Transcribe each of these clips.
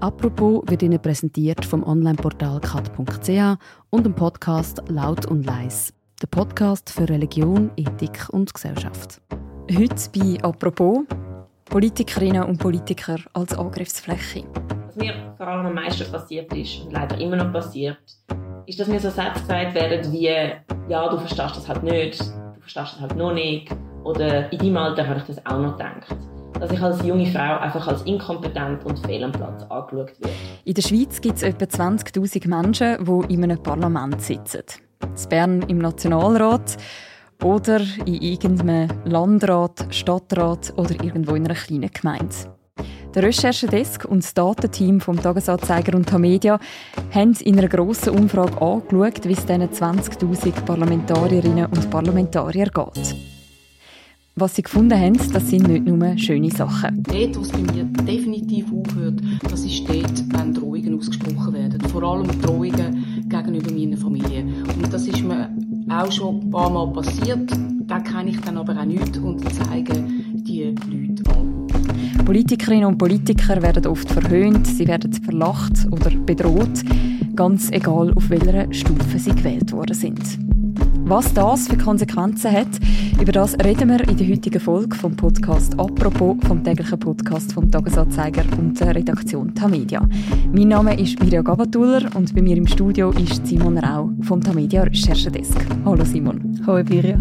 Apropos wird Ihnen präsentiert vom Onlineportal kat.ch und dem Podcast Laut und Leis. Der Podcast für Religion, Ethik und Gesellschaft. Heute bei Apropos Politikerinnen und Politiker als Angriffsfläche. Was mir vor allem am meisten passiert ist und leider immer noch passiert, ist, dass mir so Sätze gesagt werden wie «Ja, du verstehst das halt nicht», «Du verstehst das halt noch nicht» oder «In deinem Alter habe ich das auch noch gedacht» dass ich als junge Frau einfach als inkompetent und fehl am Platz angeschaut werde. In der Schweiz gibt es etwa 20'000 Menschen, die in einem Parlament sitzen. In Bern im Nationalrat oder in irgendeinem Landrat, Stadtrat oder irgendwo in einer kleinen Gemeinde. Der Recherchedesk und das Datenteam vom Tagesanzeiger und Tamedia haben in einer grossen Umfrage angeschaut, wie es diesen 20.000 Parlamentarierinnen und Parlamentariern geht. Was sie gefunden haben, das sind nicht nur schöne Sachen. Dort, wo es bei mir definitiv aufhört, das ist dort, wenn Drohungen ausgesprochen werden. Vor allem Drohungen gegenüber meiner Familie. Und das ist mir auch schon ein paar Mal passiert. Da kann ich dann aber auch nicht und zeige die Leute an. Politikerinnen und Politiker werden oft verhöhnt, sie werden verlacht oder bedroht, ganz egal auf welcher Stufe sie gewählt worden sind. Was das für Konsequenzen hat, über das reden wir in der heutigen Folge vom Podcast «Apropos» vom täglichen Podcast vom Tagesanzeiger und der Redaktion Tamedia. Mein Name ist Mirja Gabatuller und bei mir im Studio ist Simon Rau vom Tamedia Recherchedesk. Hallo Simon. Hallo Mirja.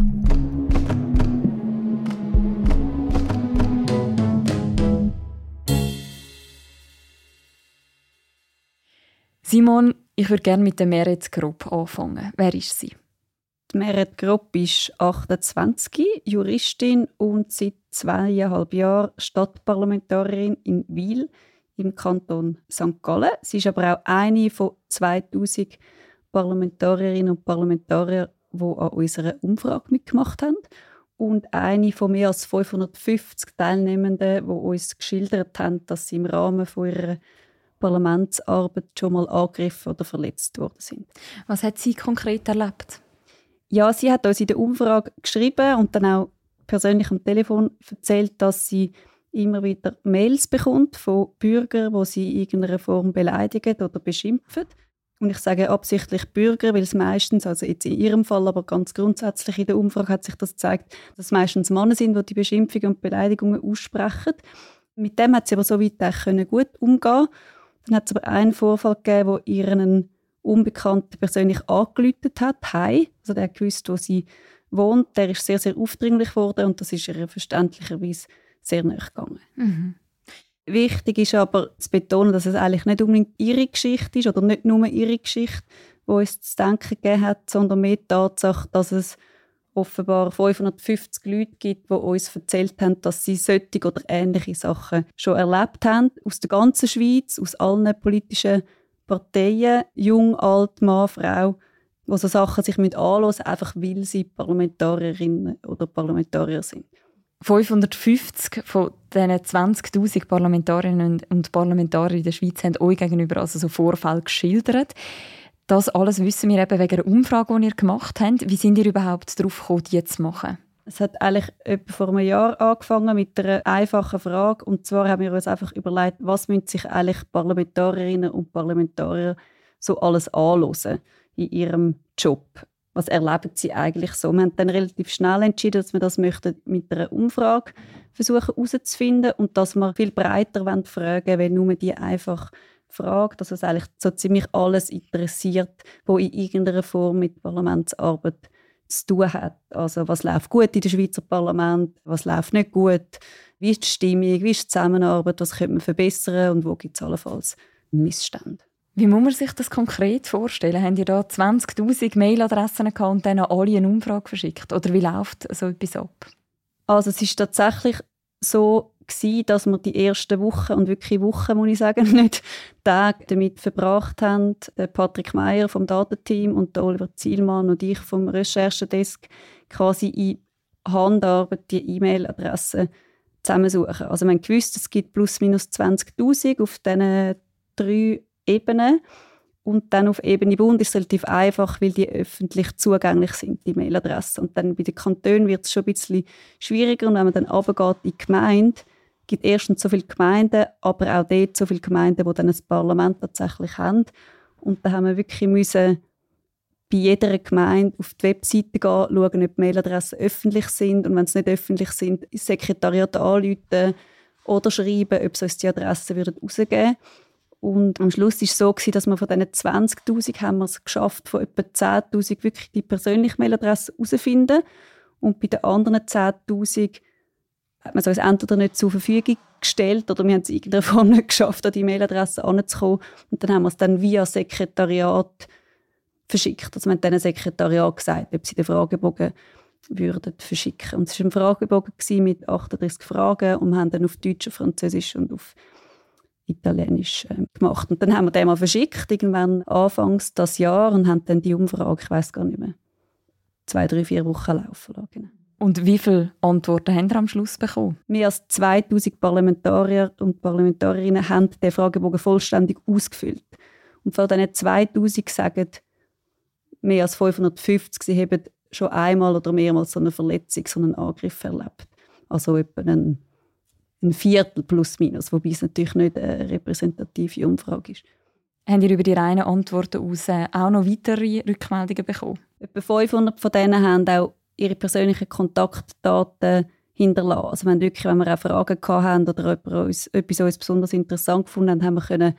Simon, ich würde gerne mit der Meret Grob anfangen. Wer ist sie? Meret Grob ist 28, Juristin und seit zweieinhalb Jahren Stadtparlamentarierin in Wiel im Kanton St. Gallen. Sie ist aber auch eine von 2000 Parlamentarierinnen und Parlamentariern, die an unserer Umfrage mitgemacht haben. Und eine von mehr als 550 Teilnehmenden, die uns geschildert haben, dass sie im Rahmen von ihrer Parlamentsarbeit schon mal angegriffen oder verletzt worden sind. Was hat sie konkret erlebt? Ja, sie hat uns in der Umfrage geschrieben und dann auch persönlich am Telefon erzählt, dass sie immer wieder Mails bekommt von Bürgern, wo sie in irgendeiner Form beleidigen oder beschimpfen. Und ich sage absichtlich Bürger, weil es meistens, also jetzt in ihrem Fall, aber ganz grundsätzlich in der Umfrage hat sich das gezeigt, dass es meistens Männer sind, die die Beschimpfungen und Beleidigungen aussprechen. Mit dem hat sie aber so weit gut umgehen Dann hat es aber einen Vorfall gegeben, wo ihren Unbekannter persönlich angelütet hat, heim. Also der gewusst, wo sie wohnt. Der ist sehr, sehr aufdringlich geworden und das ist ihr verständlicherweise sehr nahe gegangen. Mhm. Wichtig ist aber zu betonen, dass es eigentlich nicht unbedingt ihre Geschichte ist oder nicht nur ihre Geschichte, die uns zu denken gegeben hat, sondern mehr die Tatsache, dass es offenbar 550 Leute gibt, die uns erzählt haben, dass sie solche oder ähnliche Sachen schon erlebt haben, aus der ganzen Schweiz, aus allen politischen Parteien, jung, alt, Mann, Frau, die so Sachen sich mit anhören, einfach weil sie Parlamentarierinnen oder Parlamentarier sind. 550 von diesen 20.000 Parlamentarierinnen und Parlamentarier in der Schweiz haben euch gegenüber also so Vorfälle geschildert. Das alles wissen wir eben wegen einer Umfrage, die ihr gemacht habt. Wie sind ihr überhaupt darauf gekommen, die zu machen? Es hat eigentlich etwa vor einem Jahr angefangen mit einer einfachen Frage. Und zwar haben wir uns einfach überlegt, was müssen sich eigentlich Parlamentarierinnen und Parlamentarier so alles anhören in ihrem Job. Was erleben sie eigentlich so? Wir haben dann relativ schnell entschieden, dass wir das möchten mit einer Umfrage versuchen herauszufinden und dass wir viel breiter fragen wollen, wenn nur die einfach fragt, dass es eigentlich so ziemlich alles interessiert, wo in irgendeiner Form mit Parlamentsarbeit zu tun hat. Also was läuft gut in dem Schweizer Parlament, was läuft nicht gut, wie ist die Stimmung, wie ist die Zusammenarbeit, was könnte man verbessern und wo gibt es allenfalls Missstände. Wie muss man sich das konkret vorstellen? Haben ihr da 20'000 Mailadressen gehabt und dann alle eine Umfrage verschickt? Oder wie läuft so etwas ab? Also es ist tatsächlich so gewesen, dass wir die ersten Wochen und wirklich Wochen, muss ich sagen, nicht Tage damit verbracht haben, der Patrick Meyer vom Datenteam und Oliver Zielmann und ich vom Recherchedesk quasi in Handarbeit die E-Mail-Adressen zusammensuchen. Also man gewusst, es gibt plus minus 20'000 auf diesen drei Ebenen. Und dann auf Ebene Bund ist es relativ einfach, weil die öffentlich zugänglich sind, die Mailadressen. Und dann bei den Kantonen wird es schon ein bisschen schwieriger. Und wenn man dann runtergeht in die Gemeinde, gibt erstens so viele Gemeinden, aber auch dort so viele Gemeinden, die dann ein Parlament tatsächlich haben. Und da haben wir wirklich müssen bei jeder Gemeinde auf die Webseite gehen, schauen, ob die Mailadressen öffentlich sind und wenn sie nicht öffentlich sind, ins Sekretariat anrufen oder schreiben, ob sie uns die Adressen rausgeben würden. Und am Schluss war es so, dass wir von diesen 20'000 haben wir es geschafft, von etwa 10'000 wirklich die persönliche Mailadresse herauszufinden. Und bei den anderen 10'000 hat man es uns entweder nicht zur Verfügung gestellt oder wir haben es in irgendeiner Form nicht geschafft, an die Mailadresse anzukommen. Und dann haben wir es dann via Sekretariat verschickt. Also wir haben dann Sekretariat gesagt, ob sie den Fragebogen würden verschicken. Und es war ein Fragebogen mit 38 Fragen und wir haben dann auf Deutsch, Französisch und auf Italienisch äh, gemacht. Und dann haben wir den mal verschickt, irgendwann anfangs das Jahr und haben dann die Umfrage, ich weiß gar nicht mehr, zwei, drei, vier Wochen laufen lassen. Genau. Und wie viele Antworten haben Sie am Schluss bekommen? Mehr als 2000 Parlamentarier und Parlamentarierinnen haben den Fragebogen vollständig ausgefüllt. Und von diesen 2000 sagen mehr als 550, sie haben schon einmal oder mehrmals so eine Verletzung, so einen Angriff erlebt. Also etwa ein, ein Viertel plus minus, wobei es natürlich nicht eine repräsentative Umfrage ist. Haben ihr über die reinen Antworten aus auch noch weitere Rückmeldungen bekommen? Etwa 500 von denen haben auch ihre persönlichen Kontaktdaten hinterlassen. Also wenn, wirklich, wenn wir auch Fragen hatten oder uns, etwas uns besonders interessant gefunden haben, haben wir können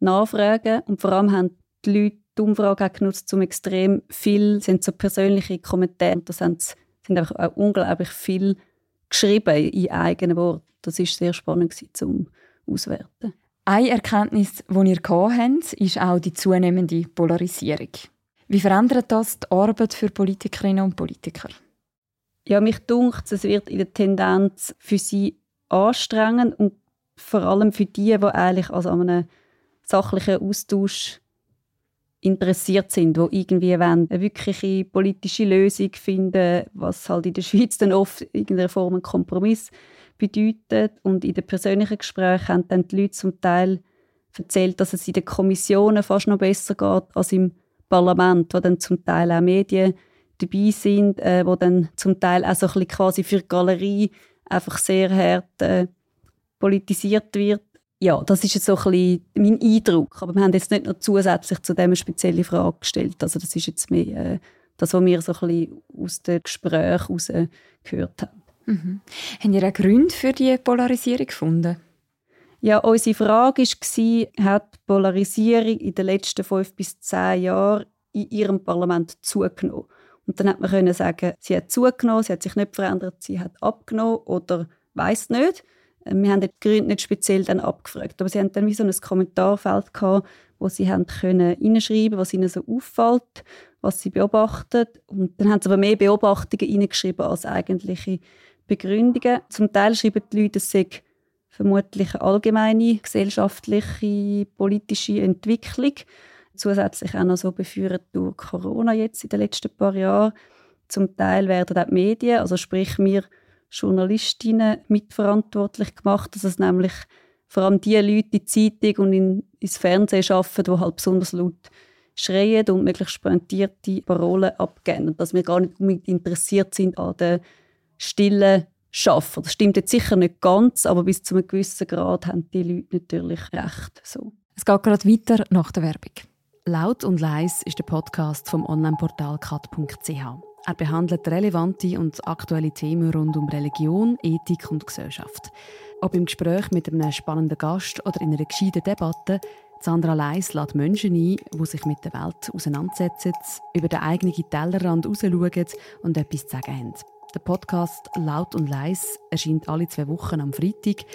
nachfragen und vor allem haben die Leute die Umfrage auch genutzt, um extrem viel, sind so persönliche Kommentare, da sind, sind einfach auch unglaublich viel geschrieben in eigenen Worten. Das ist sehr spannend zum Auswerten. Eine Erkenntnis, die ihr habt, ist auch die zunehmende Polarisierung. Wie verändert das die Arbeit für Politikerinnen und Politiker? Ja, mich dunkt, es wird in der Tendenz für sie anstrengend und vor allem für die, die eigentlich also an einem sachlichen Austausch interessiert sind, wo irgendwie eine wirkliche politische Lösung finden, was halt in der Schweiz dann oft in irgendeiner Form ein Kompromiss bedeutet. Und in den persönlichen Gesprächen haben dann die Leute zum Teil erzählt, dass es in den Kommissionen fast noch besser geht als im Parlament, wo dann zum Teil auch Medien dabei sind, äh, wo dann zum Teil auch so ein bisschen quasi für die Galerie einfach sehr hart äh, politisiert wird. Ja, das ist jetzt so ein bisschen mein Eindruck. Aber wir haben jetzt nicht noch zusätzlich zu dem eine spezielle Frage gestellt. Also das ist jetzt mehr äh, das, was wir so ein bisschen aus den Gesprächen heraus gehört haben. Mhm. Haben ihr einen Grund für die Polarisierung gefunden? Ja, unsere Frage war, hat die Polarisierung in den letzten fünf bis zehn Jahren in ihrem Parlament zugenommen? Und dann hat man können sagen, sie hat zugenommen, sie hat sich nicht verändert, sie hat abgenommen oder weiß nicht. Äh, wir haben die Gründe nicht speziell dann abgefragt, aber sie haben dann wie so ein Kommentarfeld gehabt, wo sie haben können hineinschreiben, was ihnen so auffällt, was sie beobachten. Und dann haben sie aber mehr Beobachtungen hineingeschrieben als eigentliche Begründungen. Zum Teil schreiben die Leute, es sei vermutlich eine allgemeine gesellschaftliche, politische Entwicklung. Zusätzlich auch noch so beführt durch Corona jetzt in den letzten paar Jahren. Zum Teil werden auch die Medien, also sprich wir Journalistinnen, mitverantwortlich gemacht, dass es nämlich vor allem die Leute in die Zeitung und in, ins Fernsehen arbeiten, die halt besonders laut schreien und möglichst pointierte Parolen abgeben. Und dass wir gar nicht unbedingt interessiert sind an den stillen schaffen. Das stimmt jetzt sicher nicht ganz, aber bis zu einem gewissen Grad haben die Leute natürlich recht. So. Es geht gerade weiter nach der Werbung. Laut und leis ist der Podcast vom Onlineportal kat.ch. Er behandelt relevante und aktuelle Themen rund um Religion, Ethik und Gesellschaft. Ob im Gespräch mit einem spannenden Gast oder in einer gescheiten Debatte, Sandra Leis lädt Menschen ein, die sich mit der Welt auseinandersetzen, über den eigenen Tellerrand rausschauen und etwas zu sagen haben. Der Podcast Laut und Leis erscheint alle zwei Wochen am Freitag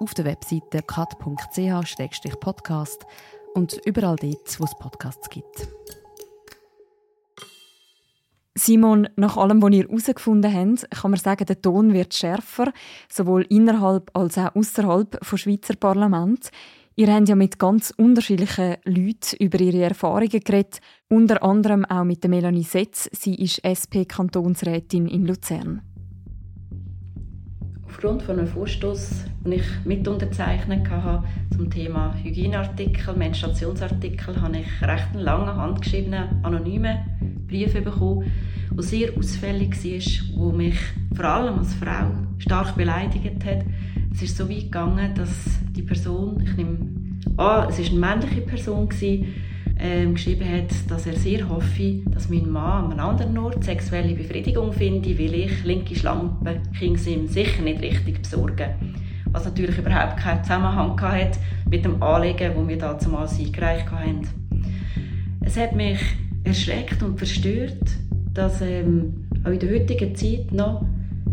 auf der Webseite kat.ch-podcast und überall dort, wo es Podcasts gibt. Simon, nach allem, was ihr herausgefunden habt, kann man sagen, der Ton wird schärfer, sowohl innerhalb als auch außerhalb des Schweizer Parlaments. Ihr habt ja mit ganz unterschiedlichen Leuten über ihre Erfahrungen geredet, unter anderem auch mit Melanie Setz. Sie ist SP-Kantonsrätin in Luzern. Aufgrund von einem Vorstoß, den ich mit unterzeichnet habe zum Thema Hygieneartikel, Menstruationsartikel, habe ich recht einen langen, handgeschriebenen, anonymen Brief bekommen, der sehr ausfällig war, der mich vor allem als Frau stark beleidigt hat Es ist so weit gegangen, dass die Person, ich nehme an, es ist eine männliche Person ähm, geschrieben hat, dass er sehr hoffe, dass mein Mann an einem anderen Ort sexuelle Befriedigung finde, weil ich linke Schlampe ihm sicher nicht richtig besorgen. Was natürlich überhaupt keinen Zusammenhang hat mit dem Anliegen, das wir damals eingereicht haben. Es hat mich erschreckt und verstört, dass ähm, auch in der heutigen Zeit noch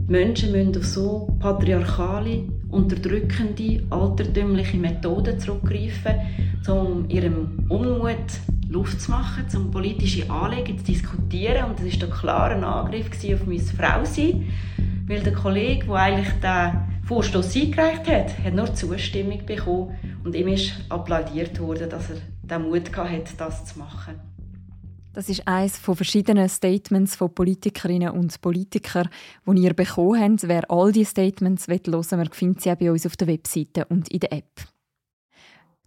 Menschen müssen auf so patriarchale, unterdrückende, altertümliche Methoden zurückgreifen, um ihrem Unmut Luft zu machen, um politische Anliegen zu diskutieren. Und das ist klar ein Angriff auf mein Frausein, weil der Kollege, der eigentlich den Vorstoß eingereicht hat, hat nur Zustimmung bekommen und ihm ist applaudiert worden, dass er den Mut hatte, das zu machen. Das ist eines von verschiedenen Statements von Politikerinnen und Politikern, die ihr bekommen habt. Wer all diese Statements hören will, findet sie auch bei uns auf der Webseite und in der App.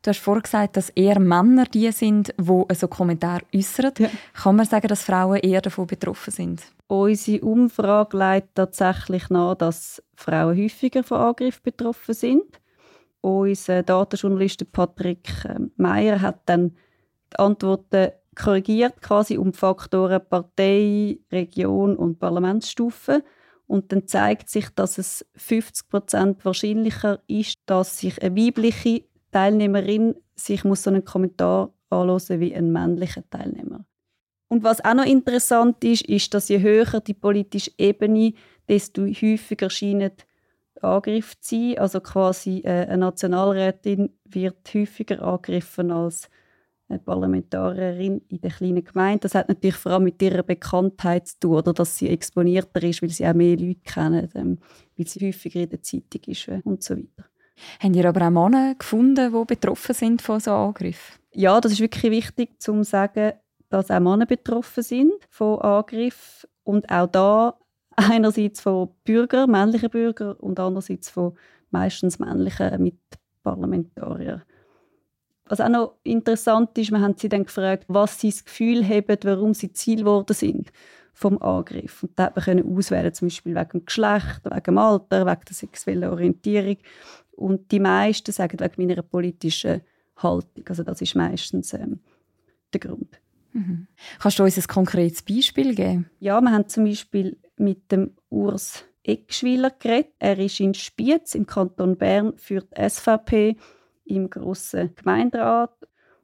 Du hast vorhin gesagt, dass eher Männer die sind, die so Kommentar äußern. Ja. Kann man sagen, dass Frauen eher davon betroffen sind? Unsere Umfrage leitet tatsächlich nach, dass Frauen häufiger von Angriff betroffen sind. Unser Datenjournalist Patrick ähm, Meyer hat dann die Antworten korrigiert quasi um die Faktoren Partei, Region und Parlamentsstufe. Und dann zeigt sich, dass es 50% wahrscheinlicher ist, dass sich eine weibliche Teilnehmerin sich muss so einen Kommentar anhören wie ein männlicher Teilnehmer. Und was auch noch interessant ist, ist, dass je höher die politische Ebene, desto häufiger scheinen Angriff zu sein. Also quasi äh, eine Nationalrätin wird häufiger angegriffen als eine Parlamentarierin in der kleinen Gemeinde. Das hat natürlich vor allem mit ihrer Bekanntheit zu tun, oder dass sie exponierter ist, weil sie auch mehr Leute kennen, ähm, weil sie häufiger in der Zeitung ist äh, und so weiter. Haben ihr aber auch Männer gefunden, die betroffen sind von so Angriffen? Ja, das ist wirklich wichtig, zu sagen, dass auch Männer betroffen sind von Angriffen und auch da einerseits von Bürgern, männlichen Bürgern und andererseits von meistens männlichen Mitparlamentariern. Was auch noch interessant ist, wir haben sie dann gefragt, was sie das Gefühl haben, warum sie Ziel geworden sind vom Angriff. Und da konnte man auswählen, zum Beispiel wegen dem Geschlecht, wegen dem Alter, wegen der sexuellen Orientierung. Und die meisten sagen wegen meiner politischen Haltung. Also das ist meistens ähm, der Grund. Mhm. Kannst du uns ein konkretes Beispiel geben? Ja, wir haben zum Beispiel mit dem Urs Eckschwiler geredet. Er ist in Spiez im Kanton Bern für die SVP im grossen Gemeinderat.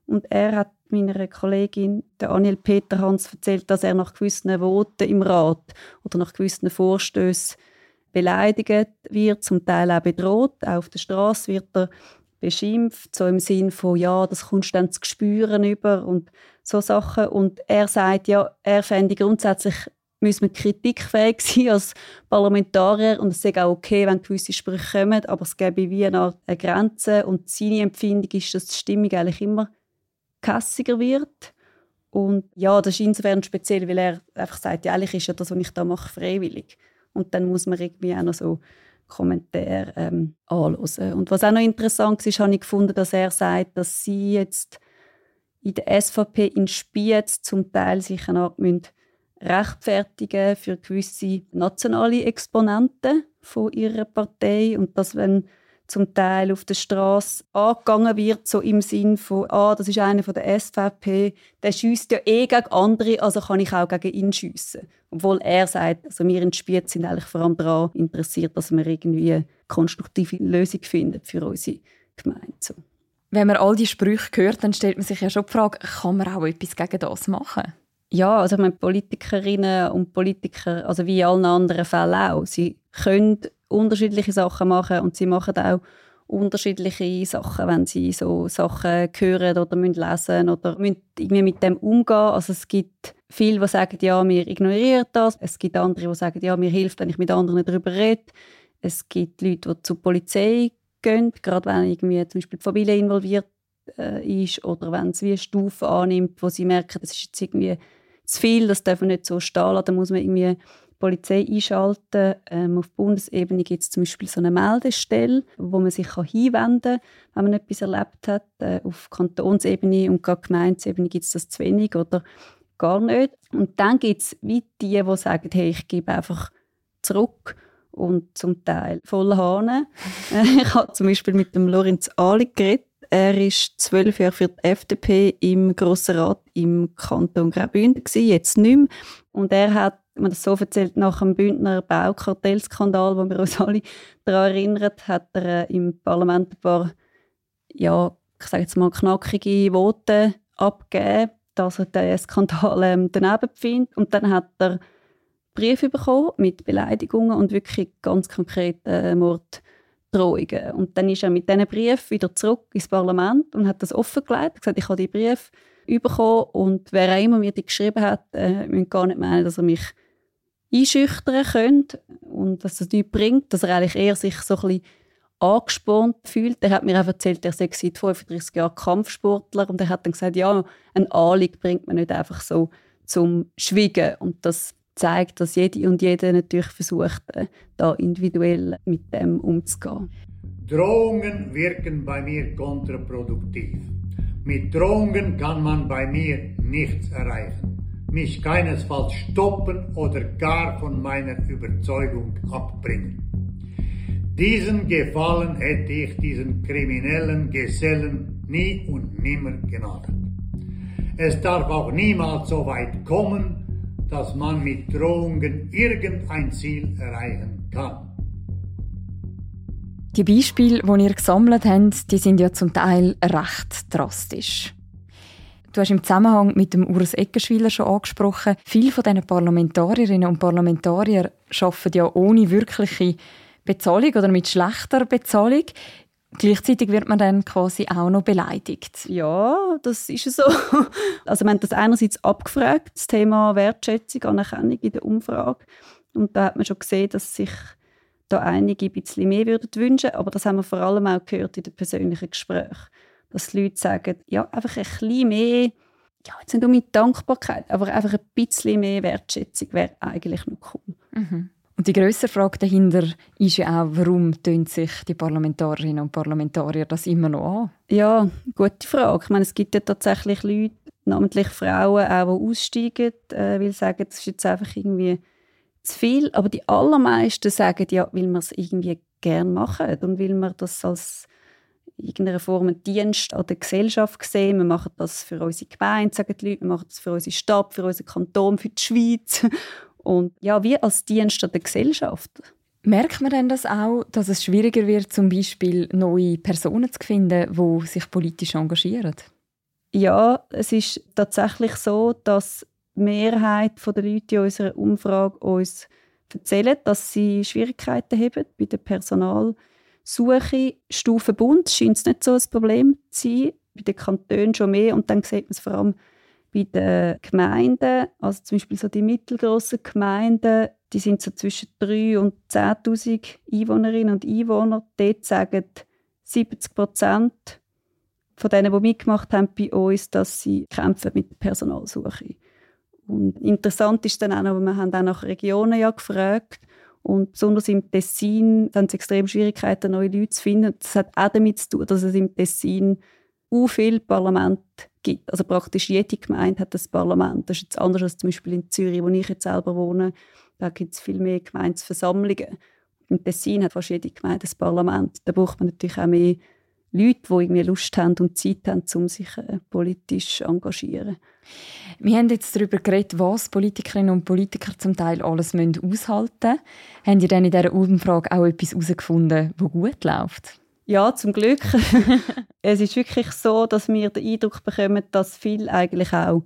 Und er hat meiner Kollegin, der Aniel Peterhans, erzählt, dass er nach gewissen Voten im Rat oder nach gewissen Vorstößen beleidigt wird, zum Teil auch bedroht. Auch auf der Straße wird er beschimpft, so im Sinn von, ja, das kommst du dann zu spüren über und so Sachen. Und er sagt, ja, er fände grundsätzlich müssen wir kritikfähig sein als Parlamentarier und es ist auch okay, wenn gewisse Sprüche kommen, aber es gäbe wie eine, eine Grenze und seine Empfindung ist, dass die Stimmung eigentlich immer kässiger wird. Und ja, das ist insofern speziell, weil er einfach sagt, ja, eigentlich ist ja das, was ich da mache, freiwillig. Und dann muss man irgendwie auch noch so Kommentare ähm, anhören. Und was auch noch interessant ist, habe ich gefunden, dass er sagt, dass sie jetzt in der SVP in Spiez zum Teil sich eine Art müssen rechtfertigen für gewisse nationale Exponenten von ihrer Partei und dass wenn zum Teil auf der Straße angegangen wird, so im Sinn von, ah, das ist einer von der SVP, der schießt ja eh gegen andere, also kann ich auch gegen ihn schiessen. Obwohl er sagt, also wir in Spiez sind eigentlich vor allem daran interessiert, dass wir irgendwie eine konstruktive Lösung finden für unsere Gemeinde. So. Wenn man all die Sprüche hört, dann stellt man sich ja schon die Frage, kann man auch etwas gegen das machen? Ja, also meine, Politikerinnen und Politiker, also wie in allen anderen Fällen auch, sie können unterschiedliche Sachen machen und sie machen auch unterschiedliche Sachen, wenn sie so Sachen hören oder müssen lesen oder müssen irgendwie mit dem umgehen. Also es gibt viele, die sagen, ja, wir ignorieren das. Es gibt andere, die sagen, ja, mir hilft, wenn ich mit anderen darüber rede. Es gibt Leute, die zur Polizei gehen, gerade wenn irgendwie zum Beispiel die Familie involviert äh, ist oder wenn es wie eine Stufe annimmt, wo sie merken, das ist jetzt irgendwie zu viel, das darf man nicht so stehen lassen, da muss man irgendwie Polizei einschalten. Ähm, auf Bundesebene gibt es zum Beispiel so eine Meldestelle, wo man sich kann hinwenden kann, wenn man etwas erlebt hat. Äh, auf Kantonsebene und gerade Gemeindeebene gibt es das zu wenig oder gar nicht. Und dann gibt es wie die, die sagen, hey, ich gebe einfach zurück und zum Teil voll Hahn. ich habe zum Beispiel mit dem Lorenz Ali geredet. Er ist zwölf Jahre für die FDP im Grossen Rat im Kanton Graubünden jetzt nicht mehr. Und er hat man das so erzählt, nach dem Bündner Baukartellskandal, wo wir uns alle daran erinnern, hat er äh, im Parlament ein paar, ja, ich sage jetzt mal, knackige Worte abgegeben, dass er den Skandal ähm, daneben findet. Und dann hat er Briefe bekommen mit Beleidigungen und wirklich ganz konkreten äh, Morddrohungen. Und dann ist er mit diesen Briefen wieder zurück ins Parlament und hat das offengelegt. Gesagt, ich habe die Briefe bekommen und wer auch immer mir die geschrieben hat, äh, müssen gar nicht meinen, dass er mich einschüchtern könnte und dass das nichts bringt, dass er eigentlich eher sich so ein bisschen angespornt fühlt. Er hat mir auch erzählt, er sei seit 35 Jahren Kampfsportler und er hat dann gesagt, ja, ein Anliegen bringt man nicht einfach so zum Schwiegen und das zeigt, dass jede und jeder natürlich versucht, äh, da individuell mit dem umzugehen. Drohungen wirken bei mir kontraproduktiv. Mit Drohungen kann man bei mir nichts erreichen mich keinesfalls stoppen oder gar von meiner Überzeugung abbringen. Diesen Gefallen hätte ich diesen kriminellen Gesellen nie und nimmer genadet. Es darf auch niemals so weit kommen, dass man mit Drohungen irgendein Ziel erreichen kann. Die Beispiele, die ihr gesammelt habt, die sind ja zum Teil recht drastisch. Du hast im Zusammenhang mit dem Urs Eckerschwiler schon angesprochen, viele von diesen Parlamentarierinnen und Parlamentarier arbeiten ja ohne wirkliche Bezahlung oder mit schlechter Bezahlung. Gleichzeitig wird man dann quasi auch noch beleidigt. Ja, das ist so. Also wir haben das einerseits abgefragt, das Thema Wertschätzung, Anerkennung in der Umfrage. Und da hat man schon gesehen, dass sich da einige ein bisschen mehr würden wünschen. Aber das haben wir vor allem auch gehört in den persönlichen Gesprächen dass die Leute sagen, ja, einfach ein bisschen mehr, ja, jetzt nicht die Dankbarkeit, aber einfach ein bisschen mehr Wertschätzung wäre eigentlich noch cool. Mhm. Und die größere Frage dahinter ist ja auch, warum tun sich die Parlamentarierinnen und Parlamentarier das immer noch an? Ja, gute Frage. Ich meine, es gibt ja tatsächlich Leute, namentlich Frauen, auch, die aussteigen, äh, weil sie sagen, das ist jetzt einfach irgendwie zu viel. Aber die allermeisten sagen ja, weil wir es irgendwie gerne machen und weil wir das als irgendeiner Form einen Dienst an der Gesellschaft sehen. Wir machen das für unsere Gemeinde, sagen die Leute, wir machen das für unsere Stadt, für unseren Kanton, für die Schweiz. Und ja, wie als Dienst an der Gesellschaft. Merkt man denn das auch, dass es schwieriger wird, zum Beispiel neue Personen zu finden, die sich politisch engagieren? Ja, es ist tatsächlich so, dass die Mehrheit der Leute in unserer Umfrage uns erzählen, dass sie Schwierigkeiten haben bei der Personal- Suche Stufe Bund scheint es nicht so ein Problem zu sein, bei den Kantonen schon mehr und dann sieht man es vor allem bei den Gemeinden, also zum Beispiel so die mittelgroßen Gemeinden, die sind so zwischen 3.000 und 10.000 Einwohnerinnen und Einwohner. Dort sagen 70 Prozent von denen, die mitgemacht haben bei uns, dass sie kämpfen mit Personalsuche. Und interessant ist dann auch noch, wir haben auch nach Regionen ja gefragt und besonders im Tessin haben sie extrem Schwierigkeiten, neue Leute zu finden. Das hat auch damit zu tun, dass es im Tessin so viel Parlament gibt. Also praktisch jede Gemeinde hat das Parlament. Das ist jetzt anders als zum Beispiel in Zürich, wo ich jetzt selber wohne. Da gibt es viel mehr Gemeinsversammlungen. Im Tessin hat fast jede Gemeinde ein Parlament. Da braucht man natürlich auch mehr Leute, die irgendwie Lust haben und Zeit haben, um sich äh, politisch zu engagieren. Wir haben jetzt darüber geredet, was Politikerinnen und Politiker zum Teil alles aushalten müssen. Haben Sie denn in dieser Umfrage auch etwas herausgefunden, das gut läuft? Ja, zum Glück. es ist wirklich so, dass wir den Eindruck bekommen, dass viel eigentlich auch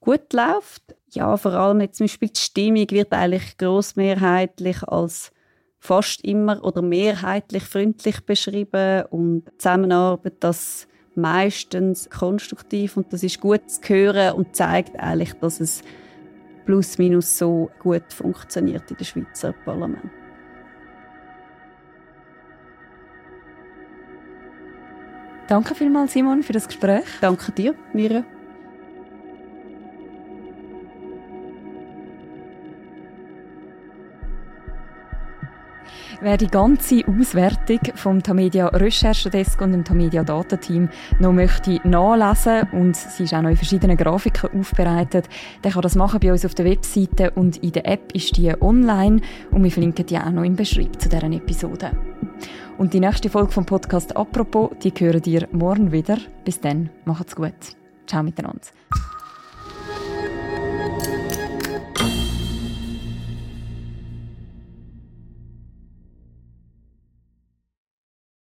gut läuft. Ja, vor allem jetzt zum Beispiel die Stimmung wird eigentlich grossmehrheitlich als fast immer oder mehrheitlich freundlich beschrieben und Zusammenarbeit das meistens konstruktiv und das ist gut zu hören und zeigt eigentlich, dass es plus minus so gut funktioniert in dem Schweizer Parlament. Danke vielmals, Simon, für das Gespräch. Danke dir, Mira. Wer die ganze Auswertung vom Tamedia Recherchedesk und dem Tamedia Datateam noch möchte nachlesen und sie ist auch noch in verschiedenen Grafiken aufbereitet, der kann das machen bei uns auf der Webseite und in der App ist die online und wir verlinken die auch noch im Beschreibung zu deren Episode. Und die nächste Folge vom Podcast «Apropos», die hören dir morgen wieder. Bis dann, macht's gut. Ciao miteinander.